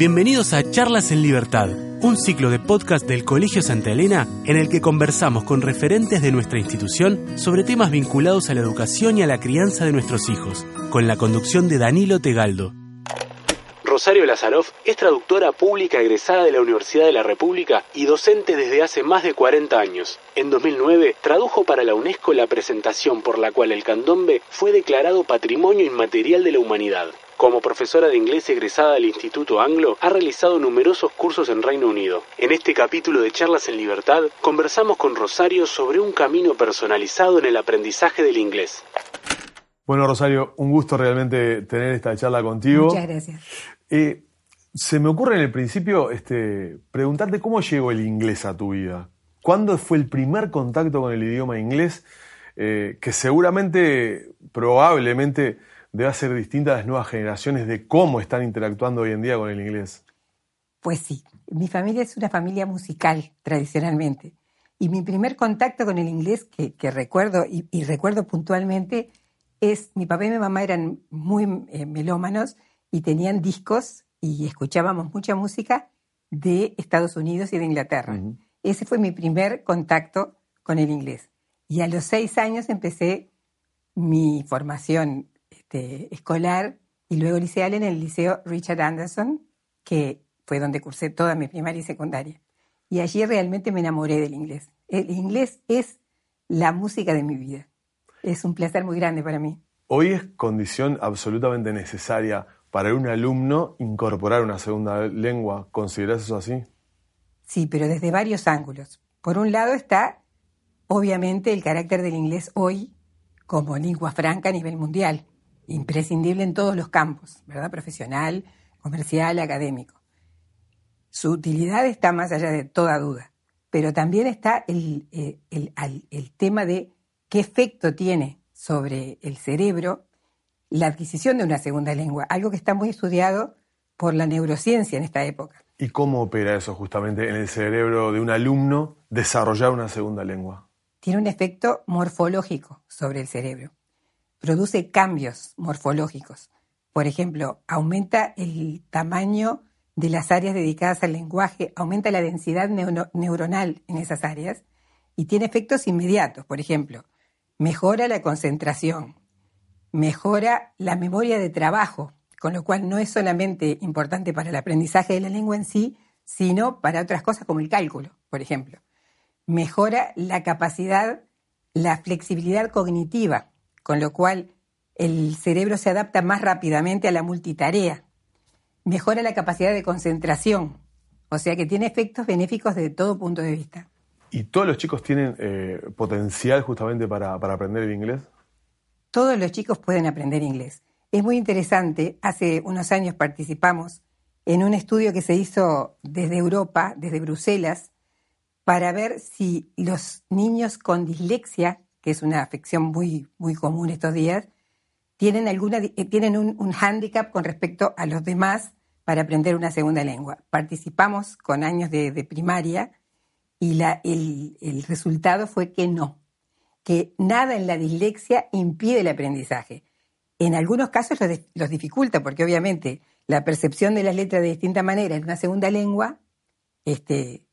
Bienvenidos a Charlas en Libertad, un ciclo de podcast del Colegio Santa Elena en el que conversamos con referentes de nuestra institución sobre temas vinculados a la educación y a la crianza de nuestros hijos, con la conducción de Danilo Tegaldo. Rosario Lazaroff es traductora pública egresada de la Universidad de la República y docente desde hace más de 40 años. En 2009 tradujo para la UNESCO la presentación por la cual el candombe fue declarado Patrimonio Inmaterial de la Humanidad. Como profesora de inglés egresada del Instituto Anglo, ha realizado numerosos cursos en Reino Unido. En este capítulo de Charlas en Libertad, conversamos con Rosario sobre un camino personalizado en el aprendizaje del inglés. Bueno, Rosario, un gusto realmente tener esta charla contigo. Muchas gracias. Eh, se me ocurre en el principio este, preguntarte cómo llegó el inglés a tu vida. ¿Cuándo fue el primer contacto con el idioma inglés? Eh, que seguramente, probablemente, debe ser distinta a las nuevas generaciones de cómo están interactuando hoy en día con el inglés. Pues sí, mi familia es una familia musical tradicionalmente. Y mi primer contacto con el inglés que, recuerdo y, recuerdo puntualmente es, mi papá y mi mamá eran muy eh, melómanos y tenían discos y escuchábamos mucha música de Estados Unidos y de Inglaterra. Ese fue mi primer contacto con el inglés. Y a los seis años empecé mi formación este, escolar y luego liceal en el Liceo Richard Anderson, que fue donde cursé toda mi primaria y secundaria. Y allí realmente me enamoré del inglés. El inglés es la música de mi vida. Es un placer muy grande para mí. Hoy es condición absolutamente necesaria para un alumno incorporar una segunda lengua. ¿Consideras eso así? Sí, pero desde varios ángulos. Por un lado está, obviamente, el carácter del inglés hoy como lengua franca a nivel mundial imprescindible en todos los campos, ¿verdad? Profesional, comercial, académico. Su utilidad está más allá de toda duda, pero también está el, eh, el, tema de qué efecto tiene sobre el cerebro la adquisición de una segunda lengua, algo que está muy estudiado por la neurociencia en esta época. ¿Y cómo opera eso justamente en el cerebro de un alumno desarrollar una segunda lengua? Tiene un efecto morfológico sobre el cerebro produce cambios morfológicos. Por ejemplo, aumenta el tamaño de las áreas dedicadas al lenguaje, aumenta la densidad neuronal en esas áreas y tiene efectos inmediatos. Por ejemplo, mejora la concentración, mejora la memoria de trabajo, con lo cual no es solamente importante para el aprendizaje de la lengua en sí, sino para otras cosas como el cálculo, por ejemplo. Mejora la capacidad, la flexibilidad cognitiva, con lo cual el cerebro se adapta más rápidamente a la multitarea, mejora la capacidad de concentración, o sea que tiene efectos benéficos desde todo punto de vista. ¿Y todos los chicos tienen eh, potencial justamente para, para aprender el inglés? Todos los chicos pueden aprender inglés. Es muy interesante, hace unos años participamos en un estudio que se hizo desde Europa, desde Bruselas, para ver si los niños con dislexia que es una afección muy, muy común estos días, tienen, alguna, eh, tienen un, un hándicap con respecto a los demás para aprender una segunda lengua. Participamos con años de, primaria y la, el, el, resultado fue que no, que nada en la dislexia impide el aprendizaje. En algunos casos los, dificulta porque obviamente la percepción de las letras de distinta manera en una segunda lengua este,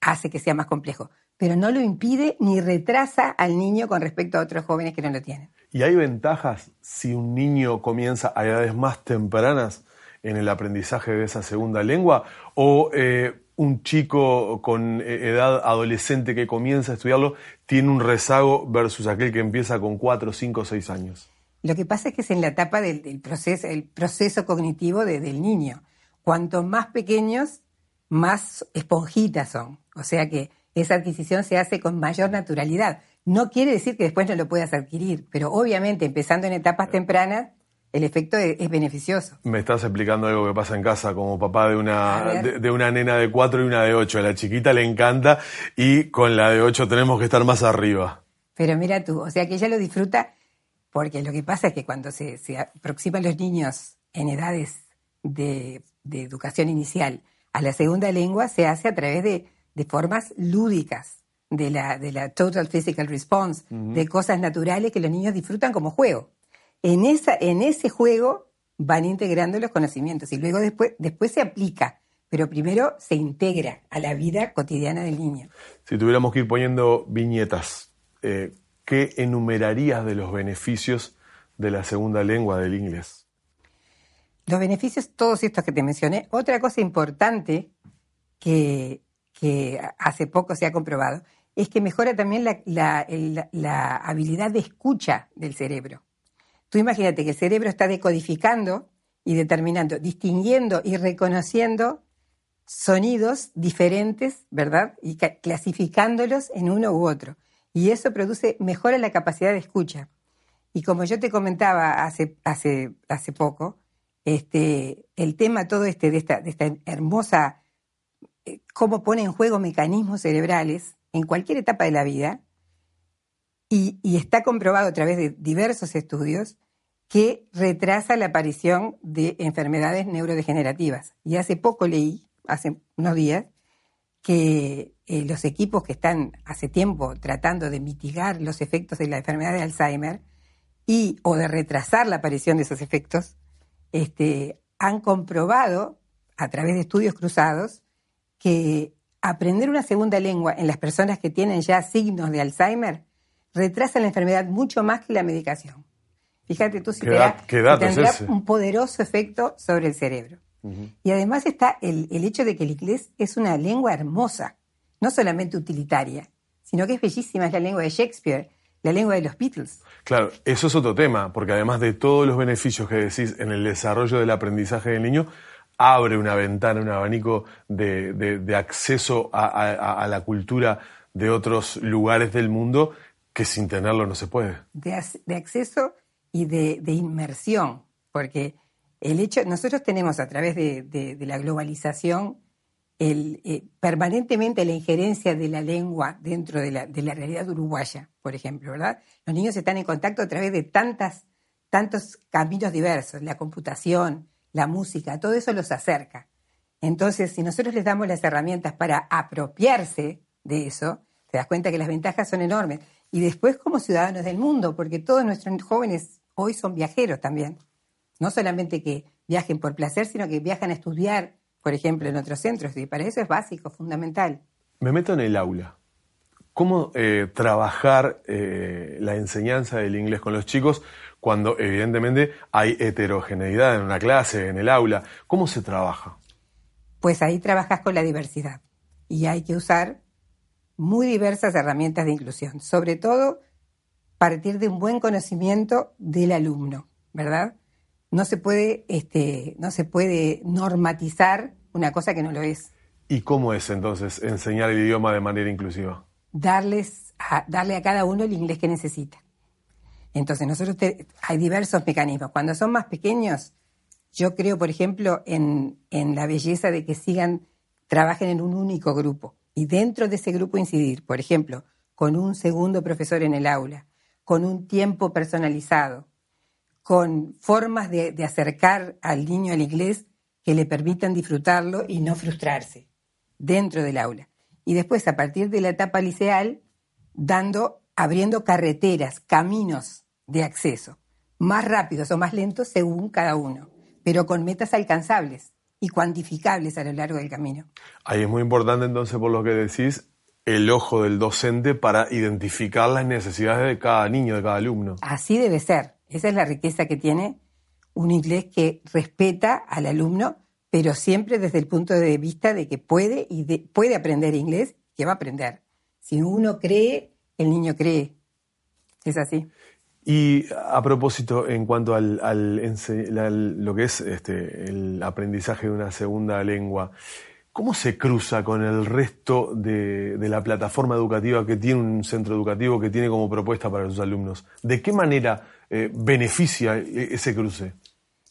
hace que sea más complejo pero no lo impide ni retrasa al niño con respecto a otros jóvenes que no lo tienen. ¿Y hay ventajas si un niño comienza a edades más tempranas en el aprendizaje de esa segunda lengua? ¿O eh, un chico con eh, edad adolescente que comienza a estudiarlo tiene un rezago versus aquel que empieza con 4, 5, 6 años? Lo que pasa es que es en la etapa del, proceso, el proceso cognitivo del niño. Cuanto más pequeños, más esponjitas son. O sea que esa adquisición se hace con mayor naturalidad. No quiere decir que después no lo puedas adquirir, pero obviamente empezando en etapas tempranas el efecto es, beneficioso. Me estás explicando algo que pasa en casa como papá de una, de, una nena de cuatro y una de ocho. A la chiquita le encanta y con la de ocho tenemos que estar más arriba. Pero mira tú, o sea que ella lo disfruta porque lo que pasa es que cuando se, aproximan los niños en edades de, educación inicial a la segunda lengua se hace a través de, formas lúdicas de la, de la Total Physical Response, de cosas naturales que los niños disfrutan como juego en, esa, en ese juego van integrando los conocimientos y luego después, después se aplica, pero primero se integra a la vida cotidiana del niño. Si tuviéramos que ir poniendo viñetas, eh, ¿qué enumerarías de los beneficios de la segunda lengua del inglés? Los beneficios, todos estos que te mencioné. Otra cosa importante que, hace poco se ha comprobado es que mejora también la habilidad de escucha del cerebro. Tú imagínate que el cerebro está decodificando y determinando, distinguiendo y reconociendo sonidos diferentes, ¿verdad? Y clasificándolos en uno u otro. Y eso produce, mejora la capacidad de escucha. Y como yo te comentaba hace, hace, hace poco, este, el tema todo este de esta, de esta hermosa, cómo pone en juego mecanismos cerebrales en cualquier etapa de la vida, y, y, está comprobado a través de diversos estudios que retrasa la aparición de enfermedades neurodegenerativas. Y hace poco leí, hace unos días, que eh, los equipos que están hace tiempo tratando de mitigar los efectos de la enfermedad de Alzheimer y o de retrasar la aparición de esos efectos, este, han comprobado a través de estudios cruzados que aprender una segunda lengua en las personas que tienen ya signos de Alzheimer retrasa la enfermedad mucho más que la medicación. Fíjate tú si tendrá un poderoso efecto sobre el cerebro. Y además está el, hecho de que el inglés es una lengua hermosa, no solamente utilitaria, sino que es bellísima, es la lengua de Shakespeare, la lengua de los Beatles. Claro, eso es otro tema, porque además de todos los beneficios que decís en el desarrollo del aprendizaje del niño, abre una ventana, un abanico de, acceso a, la cultura de otros lugares del mundo que sin tenerlo no se puede. De, de acceso y de, inmersión, porque el hecho, nosotros tenemos a través de, la globalización el, eh, permanentemente la injerencia de la lengua dentro de la, realidad uruguaya, por ejemplo, ¿verdad? Los niños están en contacto a través de tantas, tantos caminos diversos, la computación, la música, todo eso los acerca. Entonces, si nosotros les damos las herramientas para apropiarse de eso, te das cuenta que las ventajas son enormes. Y después como ciudadanos del mundo, porque todos nuestros jóvenes hoy son viajeros también. No solamente que viajen por placer, sino que viajan a estudiar, por ejemplo, en otros centros. Y para eso es básico, fundamental. Me meto en el aula. ¿Cómo eh, trabajar eh, la enseñanza del inglés con los chicos cuando evidentemente hay heterogeneidad en una clase, en el aula? ¿Cómo se trabaja? Pues ahí trabajas con la diversidad y hay que usar muy diversas herramientas de inclusión, sobre todo partir de un buen conocimiento del alumno, ¿verdad? No se puede, este, no se puede normatizar una cosa que no lo es. ¿Y cómo es entonces enseñar el idioma de manera inclusiva? Darles a, darle a cada uno el inglés que necesita. Entonces, nosotros hay diversos mecanismos. Cuando son más pequeños, yo creo, por ejemplo, en, en la belleza de que sigan, trabajen en un único grupo y dentro de ese grupo incidir, por ejemplo, con un segundo profesor en el aula, con un tiempo personalizado, con formas de, acercar al niño al inglés que le permitan disfrutarlo y no frustrarse dentro del aula. Y después, a partir de la etapa liceal, dando, abriendo carreteras, caminos de acceso, más rápidos o más lentos según cada uno, pero con metas alcanzables y cuantificables a lo largo del camino. Ahí es muy importante entonces, por lo que decís, el ojo del docente para identificar las necesidades de cada niño, de cada alumno. Así debe ser. Esa es la riqueza que tiene un inglés que respeta al alumno, pero siempre desde el punto de vista de que puede y puede aprender inglés, que va a aprender. Si uno cree, el niño cree. Es así. Y a propósito, en cuanto al, lo que es este, el aprendizaje de una segunda lengua, ¿Cómo se cruza con el resto de, la plataforma educativa que tiene un centro educativo que tiene como propuesta para sus alumnos? ¿De qué manera eh, beneficia e, ese cruce?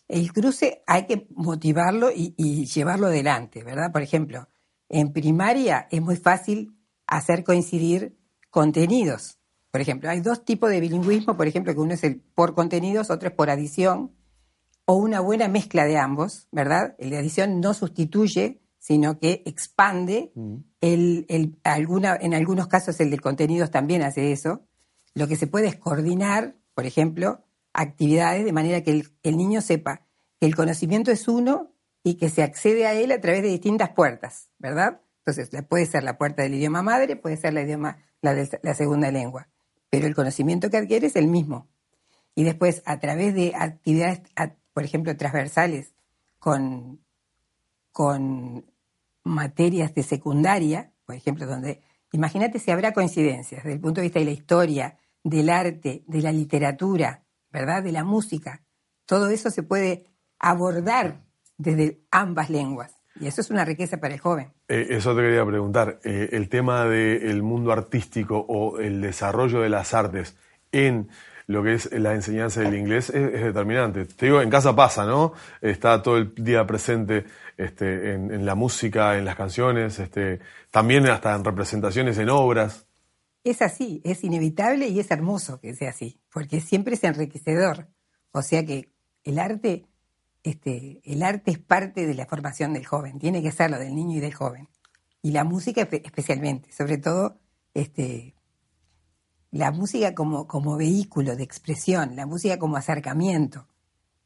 El cruce hay que motivarlo y, y llevarlo adelante, ¿verdad? Por ejemplo, en primaria es muy fácil hacer coincidir contenidos. Por ejemplo, hay dos tipos de bilingüismo, por ejemplo, que uno es el por contenidos, otro es por adición, o una buena mezcla de ambos, ¿verdad? El de adición no sustituye, sino que expande. Mm. El, el- alguna, en algunos casos el de contenidos también hace eso. Lo que se puede es coordinar, por ejemplo, actividades de manera que el, el niño sepa que el conocimiento es uno y que se accede a él a través de distintas puertas, ¿verdad? Entonces, puede ser la puerta del idioma madre, puede ser la, idioma, la de la segunda lengua, pero el conocimiento que adquiere es el mismo. Y después, a través de actividades, por ejemplo, transversales con, con materias de secundaria, por ejemplo, donde, imagínate si habrá coincidencias desde el punto de vista de la historia, del arte, de la literatura, ¿verdad? De la música. Todo eso se puede abordar desde ambas lenguas. Y eso es una riqueza para el joven. Eh, eso te quería preguntar. Eh, el tema del mundo artístico o el desarrollo de las artes en lo que es la enseñanza del inglés es, es determinante. Te digo, en casa pasa, ¿no? Está todo el día presente este, en, en la música, en las canciones, este, también hasta en representaciones, en obras. Es así, es inevitable y es hermoso que sea así, porque siempre es enriquecedor. O sea que el arte, este, el arte es parte de la formación del joven, tiene que serlo del niño y del joven. Y la música espe- especialmente, sobre todo este, la música como, vehículo de expresión, la música como acercamiento.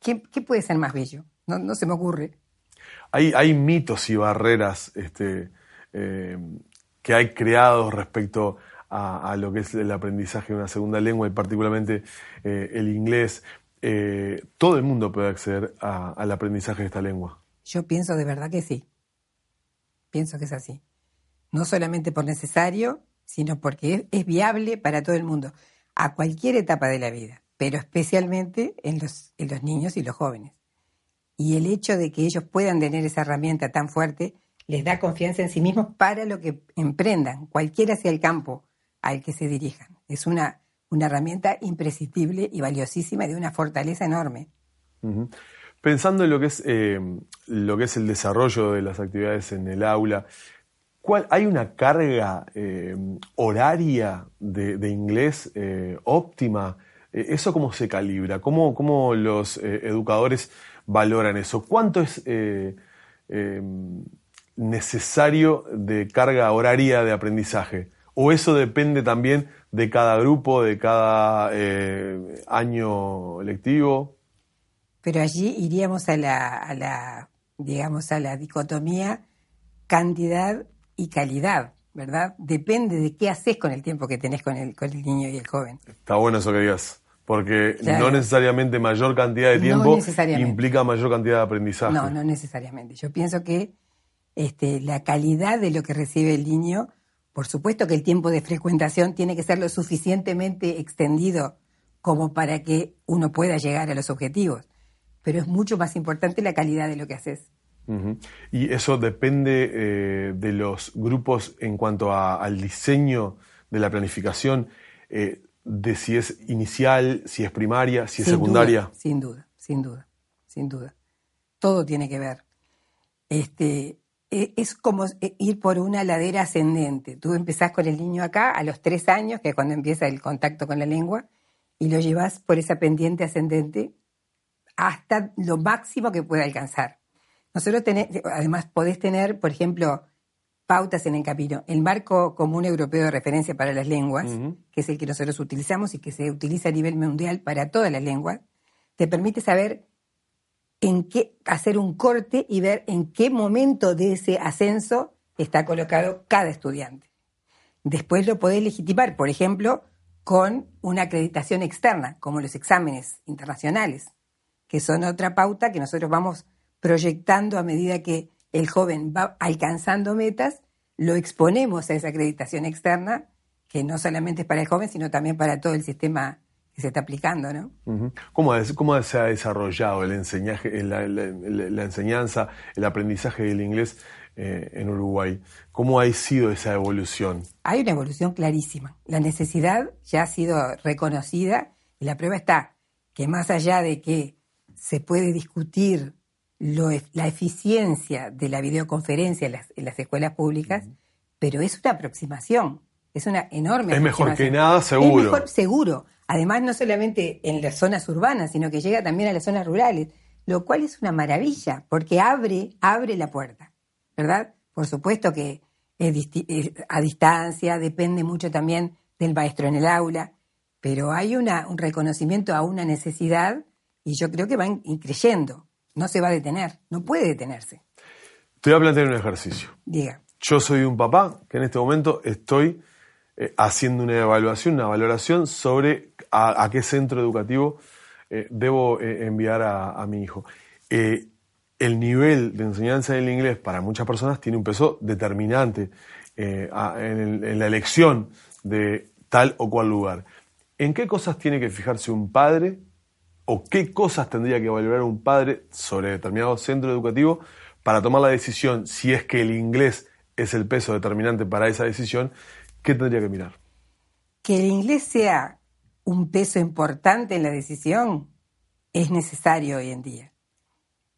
¿Qué, puede ser más bello? No, se me ocurre. Hay, mitos y barreras este, eh, que hay creados respecto a, a lo que es el aprendizaje de una segunda lengua y particularmente eh, el inglés. Eh, todo el mundo puede acceder al aprendizaje de esta lengua. Yo pienso de verdad que sí. Pienso que es así. No solamente por necesario, sino porque es, es viable para todo el mundo, a cualquier etapa de la vida, pero especialmente en los, en los niños y los jóvenes. Y el hecho de que ellos puedan tener esa herramienta tan fuerte les da confianza en sí mismos para lo que emprendan, cualquiera sea el campo al que se dirijan. Es una, una herramienta imprescindible y valiosísima y de una fortaleza enorme. Pensando en lo que es eh, lo que es el desarrollo de las actividades en el aula, ¿cuál, ¿hay una carga eh, horaria de, inglés eh, óptima? ¿Eso cómo se calibra? ¿Cómo, cómo los educadores valoran eso? ¿Cuánto es necesario de carga horaria de aprendizaje? ¿O eso depende también de cada grupo, de cada eh, año lectivo? Pero allí iríamos a la, a la, digamos, a la dicotomía cantidad y calidad, ¿verdad? Depende de qué haces con el tiempo que tenés con el, con el niño y el joven. Está bueno eso que digas, porque Claro. no necesariamente mayor cantidad de No tiempo necesariamente. implica mayor cantidad de aprendizaje. No, no necesariamente. Yo pienso que este, la calidad de lo que recibe el niño, por supuesto que el tiempo de frecuentación tiene que ser lo suficientemente extendido como para que uno pueda llegar a los objetivos, pero es mucho más importante la calidad de lo que haces. Y eso depende eh, de los grupos en cuanto a- al diseño de la planificación, eh, de si es inicial, si es primaria, si es Sin secundaria. duda, sin duda, sin duda, sin duda. Todo tiene que ver. Este, e- es como eh, ir por una ladera ascendente. Tú empezás con el niño acá a los tres años, que es cuando empieza el contacto con la lengua, y lo llevas por esa pendiente ascendente hasta lo máximo que pueda alcanzar. Nosotros tenés, además podés tener, por ejemplo, pautas en el camino. El marco común europeo de referencia para las lenguas, que es el que nosotros utilizamos y que se utiliza a nivel mundial para todas las lenguas, te permite saber en qué hacer un corte y ver en qué momento de ese ascenso está colocado cada estudiante. Después lo podés legitimar, por ejemplo, con una acreditación externa, como los exámenes internacionales, que son otra pauta que nosotros vamos proyectando a medida que el joven va alcanzando metas, lo exponemos a esa acreditación externa, que no solamente es para el joven, sino también para todo el sistema que se está aplicando, ¿no? ¿Cómo, es- cómo se ha desarrollado el enseñaje, la, la- la- la enseñanza, el aprendizaje del inglés eh, en Uruguay? ¿Cómo ha sido esa evolución? Hay una evolución clarísima. La necesidad ya ha sido reconocida y la prueba está que más allá de que se puede discutir la eficiencia de la videoconferencia en las, escuelas públicas, pero es una aproximación, es una enorme Es mejor que nada, seguro. Es mejor, seguro. Además, no solamente en las zonas urbanas, sino que llega también a las zonas rurales, lo cual es una maravilla, porque abre, abre la puerta, ¿verdad? Por supuesto que es, a distancia, depende mucho también del maestro en el aula, pero hay una, un reconocimiento a una necesidad y yo creo que va creyendo, no se va a detener, no puede detenerse. Te voy a plantear un ejercicio. Diga. Yo soy un papá que en este momento estoy eh, haciendo una evaluación, una valoración sobre a, qué centro educativo eh, debo eh, enviar a, mi hijo. el nivel de enseñanza del inglés para muchas personas tiene un peso determinante en, la elección de tal o cual lugar. ¿En qué cosas tiene que fijarse un padre o qué cosas tendría que valorar un padre sobre determinado centro educativo para tomar la decisión si es que el inglés es el peso determinante para esa decisión, ¿qué tendría que mirar? Que el inglés sea un peso importante en la decisión es necesario hoy en día.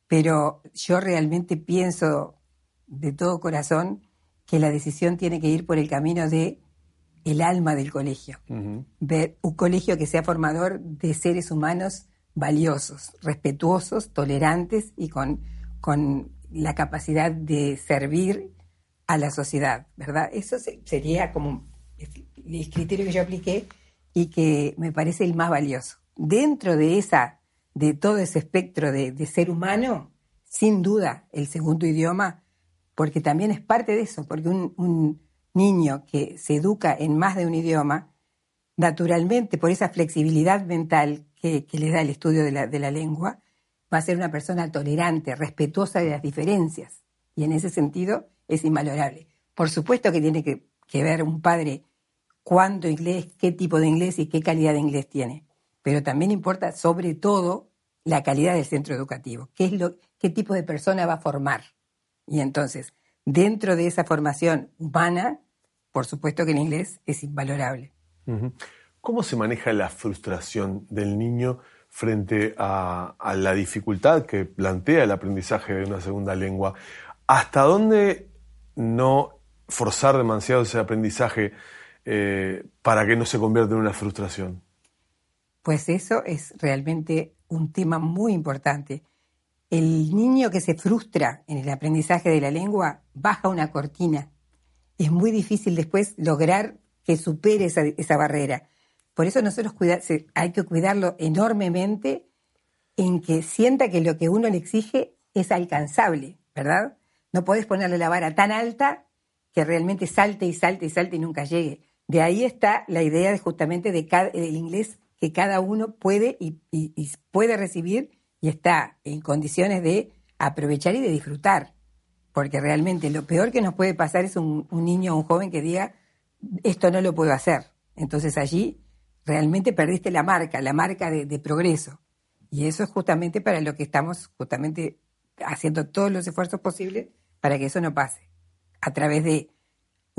Pero yo realmente pienso de todo corazón que la decisión tiene que ir por el camino de el alma del colegio. Ver un colegio que sea formador de seres humanos valiosos, respetuosos, tolerantes y con, con la capacidad de servir a la sociedad, ¿verdad? Eso sería como el criterio que yo apliqué y que me parece el más valioso. Dentro de esa, de todo ese espectro de, ser humano, sin duda el segundo idioma, porque también es parte de eso, porque un niño que se educa en más de un idioma, naturalmente, por esa flexibilidad mental que, le da el estudio de la, lengua, va a ser una persona tolerante, respetuosa de las diferencias. Y en ese sentido es invalorable. Por supuesto que tiene que, ver un padre cuánto inglés, qué tipo de inglés y qué calidad de inglés tiene. Pero también importa sobre todo la calidad del centro educativo, qué, es lo, qué tipo de persona va a formar. Y entonces, dentro de esa formación humana, por supuesto que el inglés es invalorable. ¿Cómo se maneja la frustración del niño frente a, la dificultad que plantea el aprendizaje de una segunda lengua? ¿Hasta dónde no forzar demasiado ese aprendizaje eh, para que no se convierta en una frustración? Pues eso es realmente un tema muy importante. El niño que se frustra en el aprendizaje de la lengua baja una cortina. Es muy difícil después lograr que supere esa, barrera. Por eso nosotros hay que cuidarlo enormemente en que sienta que lo que uno le exige es alcanzable, ¿verdad? No podés ponerle la vara tan alta que realmente salte y salte y salte y nunca llegue. De ahí está la idea de justamente de del inglés que cada uno puede y, puede recibir y está en condiciones de aprovechar y de disfrutar. Porque realmente lo peor que nos puede pasar es un, un niño o un joven que diga, esto no lo puedo hacer. Entonces allí realmente perdiste la marca, la marca de, progreso. Y eso es justamente para lo que estamos justamente haciendo todos los esfuerzos posibles para que eso no pase. A través de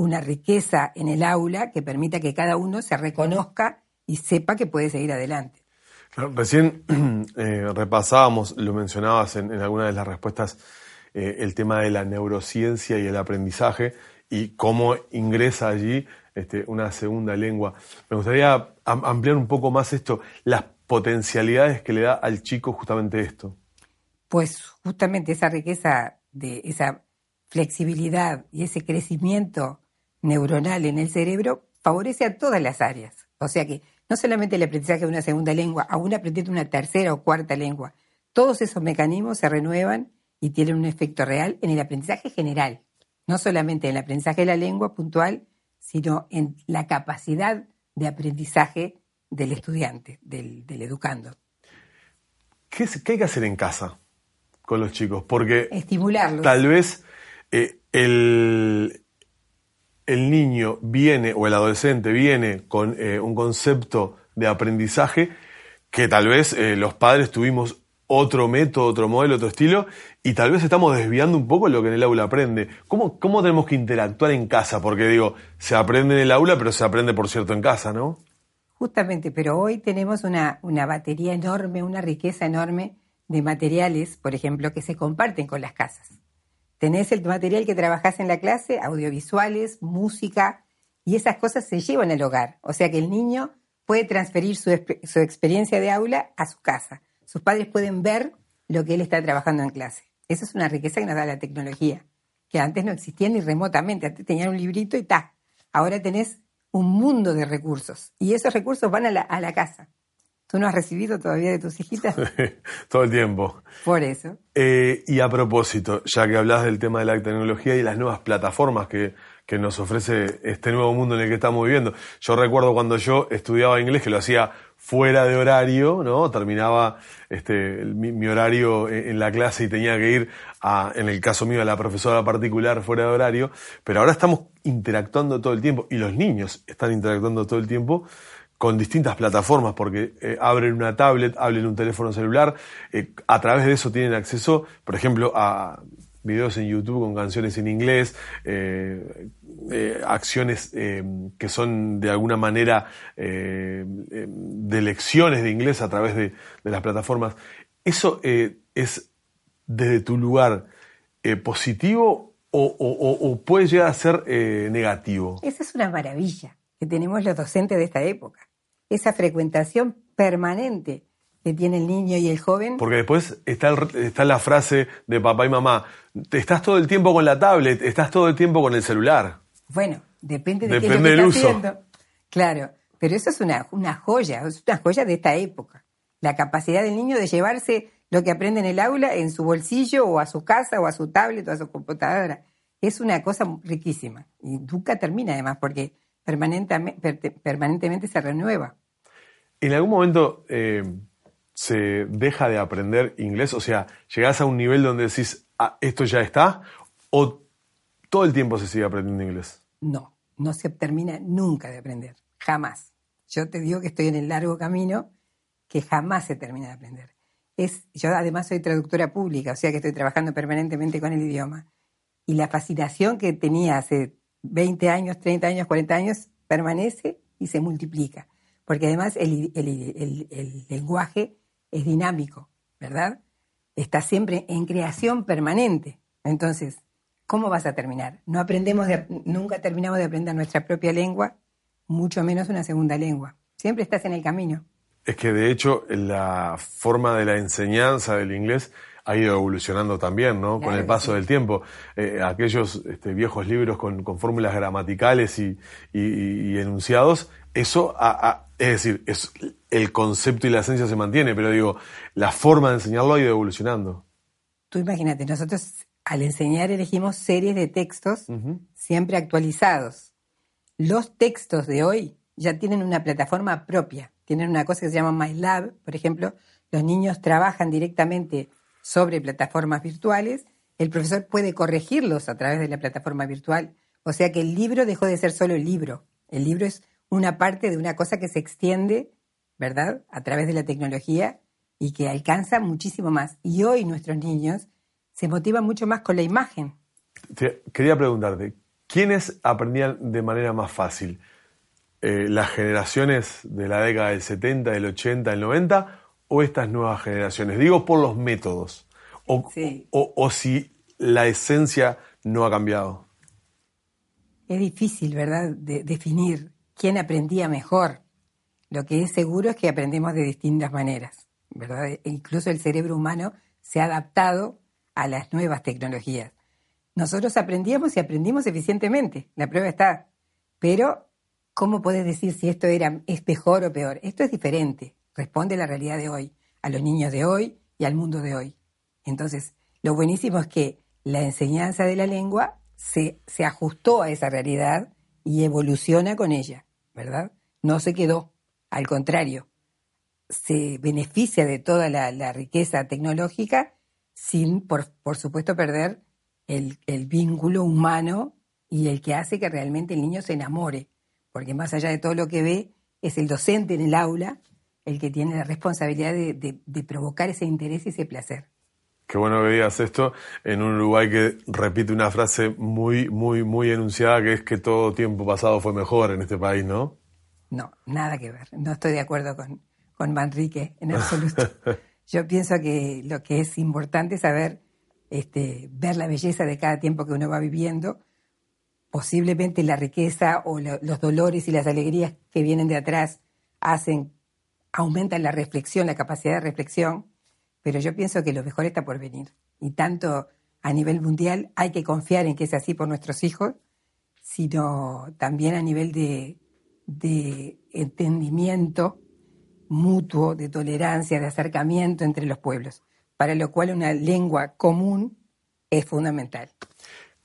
una riqueza en el aula que permita que cada uno se reconozca y sepa que puede seguir adelante. recién eh, repasábamos, lo mencionabas en, alguna de las respuestas, eh, el tema de la neurociencia y el aprendizaje y cómo ingresa allí este, una segunda lengua. Me gustaría ampliar un poco más esto, las potencialidades que le da al chico justamente esto. Pues justamente esa riqueza de esa flexibilidad y ese crecimiento neuronal en el cerebro favorece a todas las áreas. O sea que no solamente el aprendizaje de una segunda lengua, aún aprendiendo una tercera o cuarta lengua, todos esos mecanismos se renuevan y tienen un efecto real en el aprendizaje general, no solamente en el aprendizaje de la lengua puntual, sino en la capacidad de aprendizaje del estudiante, del, educando. ¿Qué, hay que hacer en casa con los chicos? Porque estimularlos. Tal vez eh, el, el, niño viene o el adolescente viene con eh, un concepto de aprendizaje que tal vez eh, los padres tuvimos otro método, otro modelo, otro estilo, y tal vez estamos desviando un poco lo que en el aula aprende. ¿Cómo, ¿Cómo tenemos que interactuar en casa? Porque digo, se aprende en el aula, pero se aprende, por cierto, en casa, ¿no? Justamente, pero hoy tenemos una, una batería enorme, una riqueza enorme de materiales, por ejemplo, que se comparten con las casas. Tenés el material que trabajás en la clase, audiovisuales, música, y esas cosas se llevan al hogar. O sea que el niño puede transferir su, su experiencia de aula a su casa. Sus padres pueden ver lo que él está trabajando en clase. Esa es una riqueza que nos da la tecnología, que antes no existía ni remotamente. Antes tenían un librito y ta. Ahora tenés un mundo de recursos y esos recursos van a la, a la casa. ¿Tú no has recibido todavía de tus hijitas? Todo el tiempo. Por eso. Eh, y a propósito, ya que hablas del tema de la tecnología y las nuevas plataformas que, que nos ofrece este nuevo mundo en el que estamos viviendo. Yo recuerdo cuando yo estudiaba inglés que lo hacía fuera de horario, ¿no? Terminaba este, mi, horario en, la clase y tenía que ir a, en el caso mío, a la profesora particular fuera de horario, pero ahora estamos interactuando todo el tiempo y los niños están interactuando todo el tiempo con distintas plataformas, porque eh, abren una tablet, abren un teléfono celular, eh, a través de eso tienen acceso, por ejemplo, a videos en YouTube con canciones en inglés, eh, acciones que son de alguna manera de lecciones de inglés a través de, las plataformas. ¿Eso es desde tu lugar positivo o, o, puede llegar a ser negativo? Esa es una maravilla que tenemos los docentes de esta época esa frecuentación permanente que tiene el niño y el joven. Porque después está, está la frase de papá y mamá, estás todo el tiempo con la tablet, estás todo el tiempo con el celular. Bueno, depende de qué es lo que está haciendo. Claro, pero eso es una, una joya, es una joya de esta época. La capacidad del niño de llevarse lo que aprende en el aula en su bolsillo o a su casa o a su tablet o a su computadora. Es una cosa riquísima. Y nunca termina además porque permanentemente, permanentemente se renueva. ¿En algún momento eh, se deja de aprender inglés? O sea, ¿llegás a un nivel donde decís, ah, esto ya está? ¿O todo el tiempo se sigue aprendiendo inglés? No, no se termina nunca de aprender, jamás. Yo te digo que estoy en el largo camino que jamás se termina de aprender. Es, yo además soy traductora pública, o sea que estoy trabajando permanentemente con el idioma. Y la fascinación que tenía hace 20 años, 30 años, 40 años permanece y se multiplica porque además el, lenguaje es dinámico, ¿verdad? Está siempre en creación permanente. Entonces, ¿cómo vas a terminar? No aprendemos nunca terminamos de aprender nuestra propia lengua, mucho menos una segunda lengua. Siempre estás en el camino. Es que de hecho la forma de la enseñanza del inglés ha ido evolucionando también, ¿no? con el paso del tiempo. Eh, aquellos este, viejos libros con, fórmulas gramaticales y, enunciados, eso es decir, es, el concepto y la esencia se mantiene, pero digo, la forma de enseñarlo ha ido evolucionando. Tú imagínate, nosotros al enseñar elegimos series de textos siempre actualizados. Los textos de hoy ya tienen una plataforma propia, tienen una cosa que se llama MyLab, por ejemplo, los niños trabajan directamente sobre plataformas virtuales, el profesor puede corregirlos a través de la plataforma virtual, o sea que el libro dejó de ser solo el libro, el libro es una parte de una cosa que se extiende, ¿verdad?, a través de la tecnología y que alcanza muchísimo más. Y hoy nuestros niños se motivan mucho más con la imagen. quería preguntarte, ¿quiénes aprendían de manera más fácil? Eh, ¿Las generaciones de la década del 70, del 80, del 90 o estas nuevas generaciones? Digo por los métodos. O, o si la esencia no ha cambiado. Es difícil, ¿verdad?, de definir quién aprendía mejor. Lo que es seguro es que aprendemos de distintas maneras, ¿verdad? E incluso el cerebro humano se ha adaptado a las nuevas tecnologías. Nosotros aprendíamos y aprendimos eficientemente, la prueba está. Pero, ¿cómo puedes decir si esto era, es mejor o peor? Esto es diferente, responde a la realidad de hoy, a los niños de hoy y al mundo de hoy. Entonces, lo buenísimo es que la enseñanza de la lengua se, se ajustó a esa realidad y evoluciona con ella. ¿verdad? No se quedó, al contrario, se beneficia de toda la, riqueza tecnológica sin, por, supuesto, perder el, vínculo humano y el que hace que realmente el niño se enamore, porque más allá de todo lo que ve, es el docente en el aula el que tiene la responsabilidad de, provocar ese interés y ese placer. Qué bueno que digas esto en un Uruguay que repite una frase muy, muy, muy enunciada que es que todo tiempo pasado fue mejor en este país, ¿no? No, nada que ver. No estoy de acuerdo con, con Manrique en absoluto. Yo pienso que lo que es importante es saber este, ver la belleza de cada tiempo que uno va viviendo, posiblemente la riqueza o los dolores y las alegrías que vienen de atrás hacen, aumentan la reflexión, la capacidad de reflexión, pero yo pienso que lo mejor está por venir. Y tanto a nivel mundial hay que confiar en que es así por nuestros hijos, sino también a nivel de, de entendimiento mutuo, de tolerancia, de acercamiento entre los pueblos, para lo cual una lengua común es fundamental.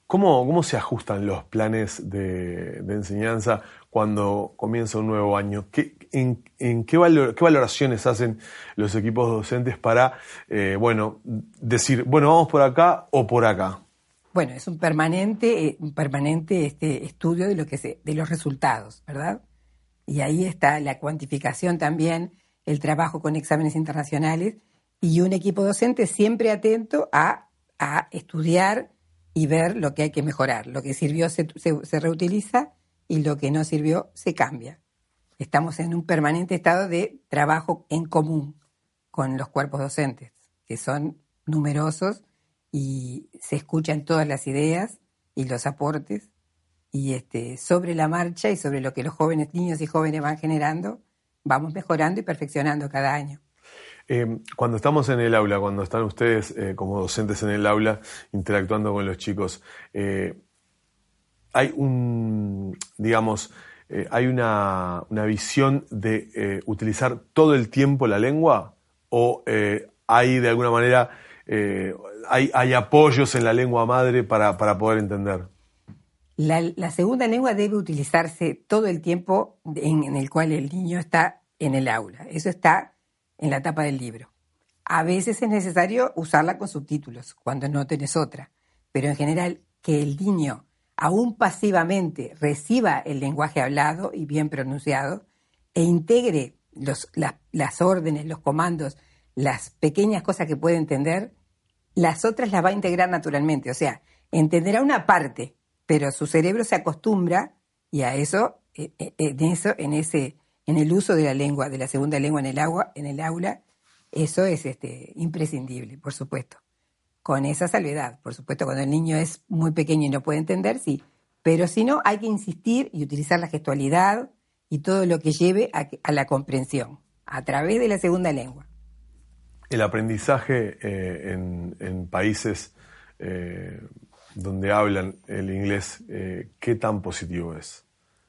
¿Cómo, cómo se ajustan los planes de, enseñanza cuando comienza un nuevo año? ¿Qué, en, qué, qué, valoraciones hacen los equipos docentes para, eh, bueno, decir, bueno, vamos por acá o por acá? Bueno, es un permanente, eh, un permanente este, estudio de lo que se, de los resultados, ¿verdad? Y ahí está la cuantificación también, el trabajo con exámenes internacionales y un equipo docente siempre atento a, a estudiar y ver lo que hay que mejorar. Lo que sirvió se, se, reutiliza y lo que no sirvió se cambia. Estamos en un permanente estado de trabajo en común con los cuerpos docentes, que son numerosos y se escuchan todas las ideas y los aportes y este, sobre la marcha y sobre lo que los jóvenes, niños y jóvenes van generando, vamos mejorando y perfeccionando cada año. Eh, cuando estamos en el aula, cuando están ustedes eh, como docentes en el aula interactuando con los chicos, eh, hay un, digamos, hay una, visión de utilizar todo el tiempo la lengua o hay de alguna manera, hay, apoyos en la lengua madre para, poder entender. La, segunda lengua debe utilizarse todo el tiempo en el cual el niño está en el aula. Eso está en la tapa del libro. A veces es necesario usarla con subtítulos, cuando no tenés otra, pero en general que el niño, aún pasivamente, reciba el lenguaje hablado y bien pronunciado e integre los, las órdenes, los comandos, las pequeñas cosas que puede entender, las otras las va a integrar naturalmente. O sea, entenderá una parte, pero su cerebro se acostumbra y a eso, eh, eh, en eso, en ese en el uso de la lengua, de la segunda lengua en el agua, en el aula, eso es este, imprescindible, por supuesto. Con esa salvedad, por supuesto, cuando el niño es muy pequeño y no puede entender, sí. Pero si no, hay que insistir y utilizar la gestualidad y todo lo que lleve a, la comprensión a través de la segunda lengua. El aprendizaje eh, en, países eh, donde hablan el inglés, eh, ¿qué tan positivo es?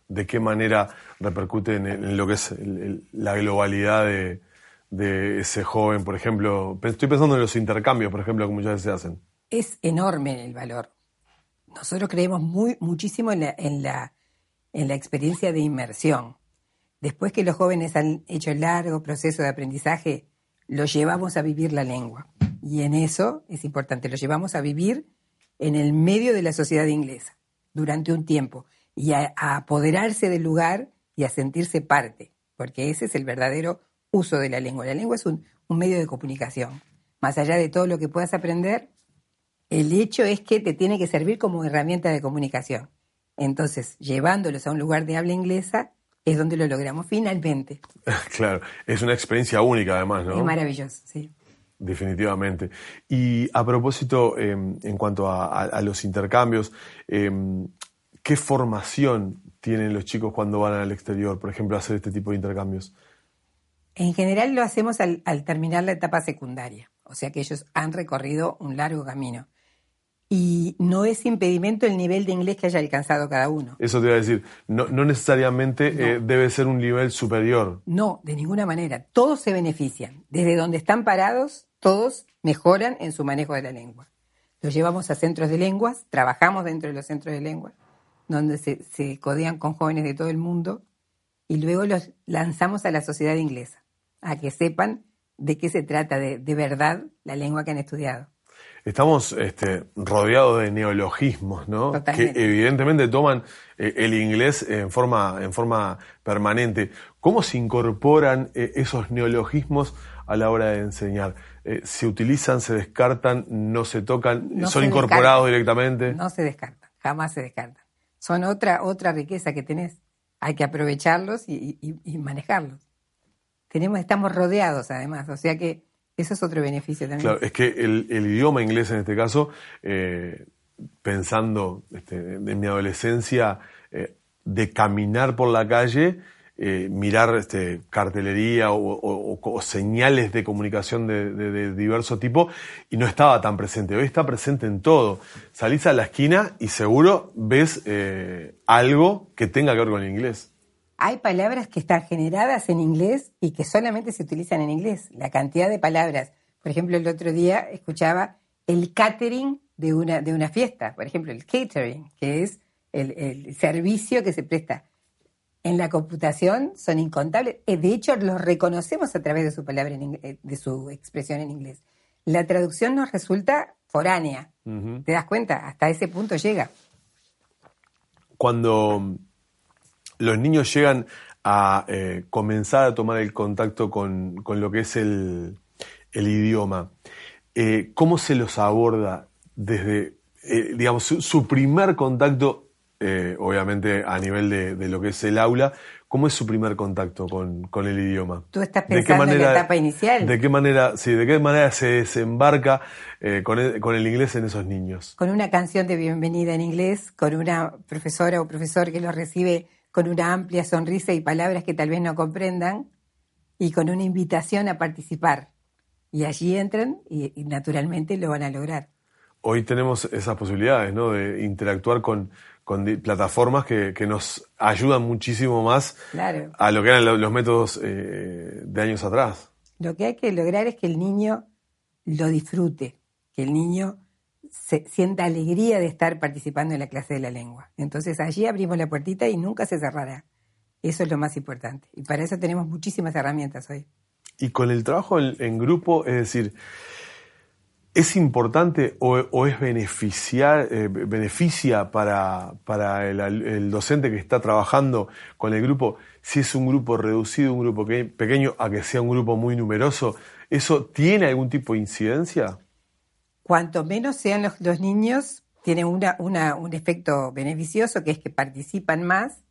De qué manera repercute en, lo que es la globalidad de, ese joven, por ejemplo. Estoy pensando en los intercambios, por ejemplo, que muchas veces se hacen. Es enorme el valor. Nosotros creemos muy, muchísimo en la, en, la, en la experiencia de inmersión. Después que los jóvenes han hecho el largo proceso de aprendizaje, los llevamos a vivir la lengua. Y en eso es importante, los llevamos a vivir en el medio de la sociedad inglesa durante un tiempo y a, apoderarse del lugar y a sentirse parte, porque ese es el verdadero uso de la lengua. La lengua es un, medio de comunicación. Más allá de todo lo que puedas aprender, el hecho es que te tiene que servir como herramienta de comunicación. Entonces, llevándolos a un lugar de habla inglesa, es donde lo logramos finalmente. Claro, es una experiencia única además, ¿no? Es maravilloso, sí. Definitivamente. Y a propósito, em, en cuanto a, los intercambios, em, ¿Qué formación tienen los chicos cuando van al exterior, por ejemplo, a hacer este tipo de intercambios? En general lo hacemos al, terminar la etapa secundaria, o sea que ellos han recorrido un largo camino. Y no es impedimento el nivel de inglés que haya alcanzado cada uno. Eso te iba a decir, no, necesariamente eh, debe ser un nivel superior. No, de ninguna manera. Todos se benefician. Desde donde están parados, todos mejoran en su manejo de la lengua. Los llevamos a centros de lenguas, trabajamos dentro de los centros de lenguas donde se, se codean con jóvenes de todo el mundo y luego los lanzamos a la sociedad inglesa, a que sepan de qué se trata de, de verdad la lengua que han estudiado. Estamos este, rodeados de neologismos, ¿no? Que evidentemente toman eh, el inglés en forma, en forma permanente. ¿Cómo se incorporan eh, esos neologismos a la hora de enseñar? Eh, ¿Se utilizan, se descartan, no se tocan, son incorporados directamente? No se descartan, jamás se descartan son otra, otra riqueza que tenés. Hay que aprovecharlos y, manejarlos. Tenemos, estamos rodeados además, o sea que Eso es otro beneficio también. Claro, es que el, idioma inglés en este caso, eh, pensando este, en mi adolescencia, eh, de caminar por la calle, eh, mirar este, cartelería o, señales de comunicación de, diverso tipo y no estaba tan presente. Hoy está presente en todo. Salís a la esquina y seguro ves eh, algo que tenga que ver con el inglés. Hay palabras que están generadas en inglés y que solamente se utilizan en inglés. La cantidad de palabras. Por ejemplo, el otro día escuchaba el catering de una, de una fiesta. Por ejemplo, el catering, que es el servicio que se presta en la computación son incontables. Eh, de hecho, los reconocemos a través de su palabra, eh, de su expresión en inglés. La traducción nos resulta foránea. ¿Te das cuenta? Hasta ese punto llega. Cuando los niños llegan a eh, comenzar a tomar el contacto con, lo que es el, idioma, ¿cómo se los aborda desde, digamos, su primer contacto eh, obviamente a nivel de, lo que es el aula, ¿cómo es su primer contacto con, el idioma? ¿Tú estás pensando en la etapa inicial? ¿De qué manera, sí, de qué manera se desembarca eh, con, el, inglés en esos niños? Con una canción de bienvenida en inglés, con una profesora o profesor que los recibe con una amplia sonrisa y palabras que tal vez no comprendan, y con una invitación a participar. Y allí entran y, naturalmente lo van a lograr. Hoy tenemos esas posibilidades, ¿no? De interactuar con, con plataformas que, nos ayudan muchísimo más a lo que eran los, métodos eh, de años atrás. Lo que hay que lograr es que el niño lo disfrute, que el niño se sienta alegría de estar participando en la clase de la lengua. Entonces allí abrimos la puertita y nunca se cerrará. Eso es lo más importante. Y para eso tenemos muchísimas herramientas hoy. Y con el trabajo en grupo, es decir, ¿Es importante o, es eh, beneficia para, para el, docente que está trabajando con el grupo si es un grupo reducido, un grupo pequeño, a que sea un grupo muy numeroso? ¿Eso tiene algún tipo de incidencia? Cuanto menos sean los, niños, tiene una, un efecto beneficioso que es que participan más,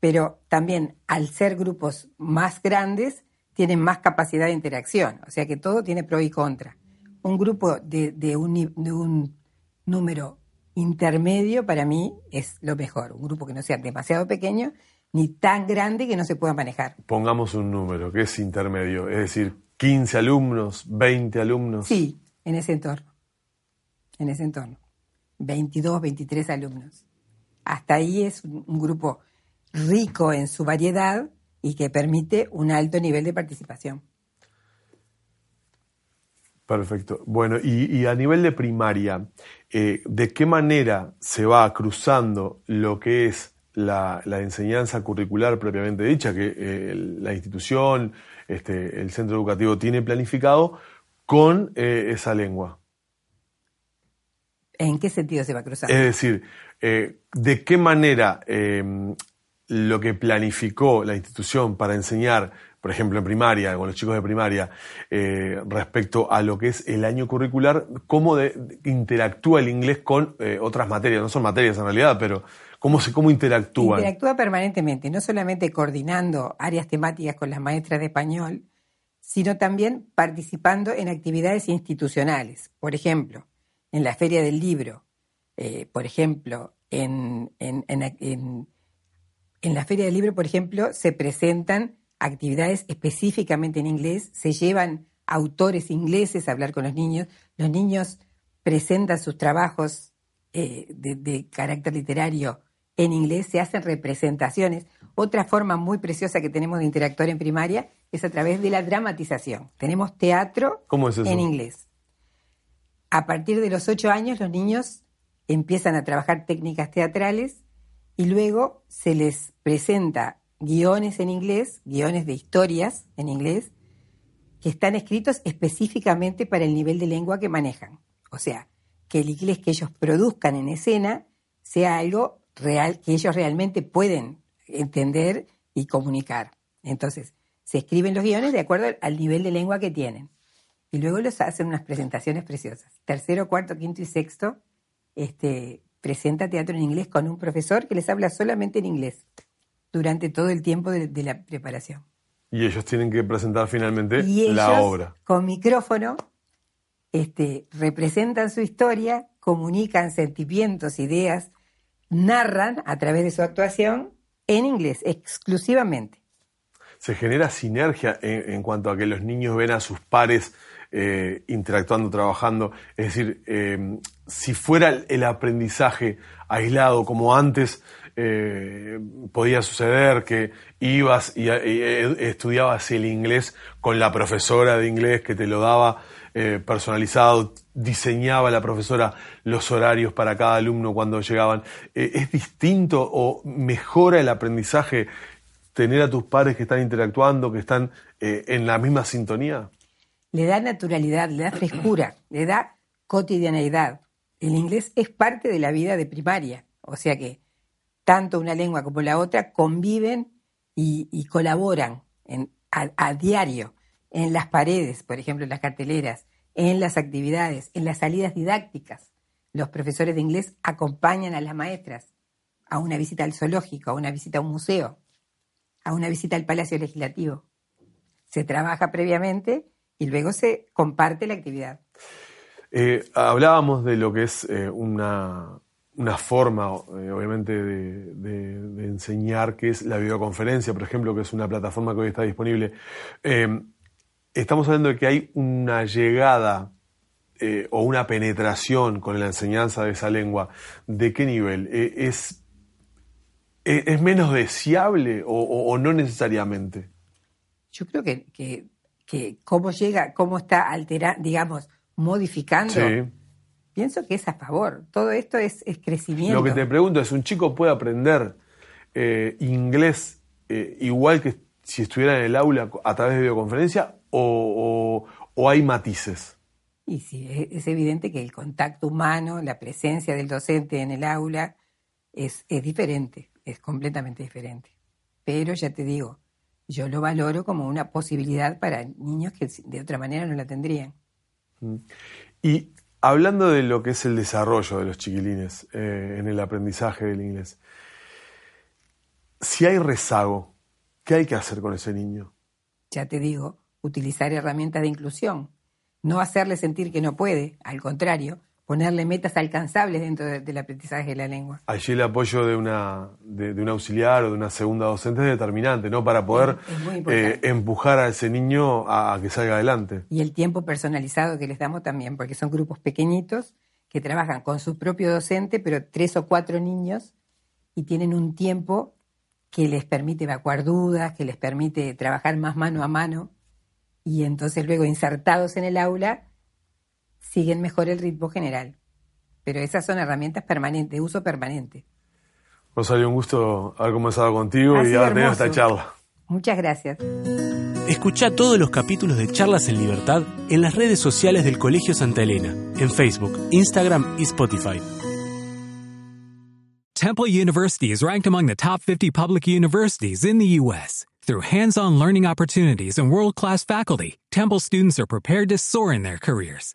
pero también al ser grupos más grandes, tienen más capacidad de interacción. O sea que todo tiene pro y contra un grupo de, un, número intermedio para mí es lo mejor. Un grupo que no sea demasiado pequeño ni tan grande que no se pueda manejar. Pongamos un número que es intermedio, es decir, 15 alumnos, 20 alumnos. Sí, en ese entorno. En ese entorno. 22, 23 alumnos. Hasta ahí es un grupo rico en su variedad y que permite un alto nivel de participación. Perfecto. Bueno, y, a nivel de primaria, eh, ¿de qué manera se va cruzando lo que es la, enseñanza curricular propiamente dicha, que eh, la institución, este, el centro educativo tiene planificado, con eh, esa lengua? ¿En qué sentido se va cruzando? Es decir, ¿de qué manera lo que planificó la institución para enseñar por ejemplo, en primaria, con los chicos de primaria, eh, respecto a lo que es el año curricular, cómo interactúa el inglés con eh, otras materias, no son materias en realidad, pero cómo, se, cómo interactúa. Interactúa permanentemente, no solamente coordinando áreas temáticas con las maestras de español, sino también participando en actividades institucionales. Por ejemplo, en la Feria del Libro, eh, por ejemplo, en, en, en, en la Feria del Libro, por ejemplo, se presentan actividades específicamente en inglés, se llevan autores ingleses a hablar con los niños, los niños presentan sus trabajos eh, de, carácter literario en inglés, se hacen representaciones. Otra forma muy preciosa que tenemos de interactuar en primaria es a través de la dramatización. Tenemos teatro en inglés. A partir de los ocho años los niños empiezan a trabajar técnicas teatrales y luego se les presenta guiones en inglés, guiones de historias en inglés, que están escritos específicamente para el nivel de lengua que manejan. O sea, que el inglés que ellos produzcan en escena sea algo real, que ellos realmente pueden entender y comunicar. Entonces, se escriben los guiones de acuerdo al nivel de lengua que tienen. Y luego los hacen unas presentaciones preciosas. Tercero, cuarto, quinto y sexto este, presenta teatro en inglés con un profesor que les habla solamente en inglés durante todo el tiempo de, la preparación. Y ellos tienen que presentar finalmente Y ellos, la obra. con micrófono, este, representan su historia, comunican sentimientos, ideas, narran a través de su actuación en inglés, exclusivamente. Se genera sinergia en, en cuanto a que los niños ven a sus pares eh, interactuando, trabajando. Es decir, eh, si fuera el aprendizaje aislado como antes, eh, podía suceder que ibas y, y, eh, estudiabas el inglés con la profesora de inglés que te lo daba eh, personalizado, diseñaba la profesora los horarios para cada alumno cuando llegaban. Eh, ¿Es distinto o mejora el aprendizaje tener a tus pares que están interactuando, que están eh, en la misma sintonía? Le da naturalidad, le da frescura, le da cotidianeidad. El inglés es parte de la vida de primaria, o sea que tanto una lengua como la otra conviven y, colaboran a diario en las paredes, por ejemplo, en las carteleras, en las actividades, en las salidas didácticas. Los profesores de inglés acompañan a las maestras a una visita al zoológico, a una visita a un museo, a una visita al Palacio Legislativo. Se trabaja previamente y luego se comparte la actividad. Eh, hablábamos de lo que es eh, una, una forma, eh, obviamente, de, de- de enseñar, que es la videoconferencia, por ejemplo, que es una plataforma que hoy está disponible. Eh, estamos hablando de que hay una llegada eh, o una penetración con la enseñanza de esa lengua. ¿De qué nivel? Eh, ¿Es, es, es menos deseable o, o- o no necesariamente? Yo creo que, que, que cómo llega, cómo está alterando, digamos, modificando, Sí. Pienso que es a favor. Todo esto es, es crecimiento. Lo que te pregunto es, ¿un chico puede aprender eh, inglés eh, igual que si estuviera en el aula a través de videoconferencia o, o- o hay matices? Y sí, es, evidente que el contacto humano, la presencia del docente en el aula es, es diferente, es completamente diferente. Pero ya te digo, yo lo valoro como una posibilidad para niños que de otra manera no la tendrían. Y hablando de lo que es el desarrollo de los chiquilines eh, en el aprendizaje del inglés, si hay rezago, ¿qué hay que hacer con ese niño? ya te digo, utilizar herramientas de inclusión. No hacerle sentir que no puede, al contrario, ponerle metas alcanzables dentro de- del aprendizaje de la lengua. Allí el apoyo de una de, de un auxiliar o de una segunda docente es determinante, ¿no? Para poder eh, empujar a ese niño a- a que salga adelante. Y el tiempo personalizado que les damos también, porque son grupos pequeñitos que trabajan con su propio docente, pero tres o cuatro niños, y tienen un tiempo que les permite evacuar dudas, que les permite trabajar más mano a mano, y entonces luego insertados en el aula, siguen mejor el ritmo general. Pero esas son herramientas permanentes, de uso permanente. Rosario, un gusto haber conversado contigo Ha y haber tenido esta charla. Muchas gracias. Escucha todos los capítulos de Charlas en Libertad en las redes sociales del Colegio Santa Elena, en Facebook, Instagram y Spotify. Temple University is ranked among the top 50 public universities in the U.S. Through hands-on learning opportunities and world-class faculty, Temple students are prepared to soar in their careers.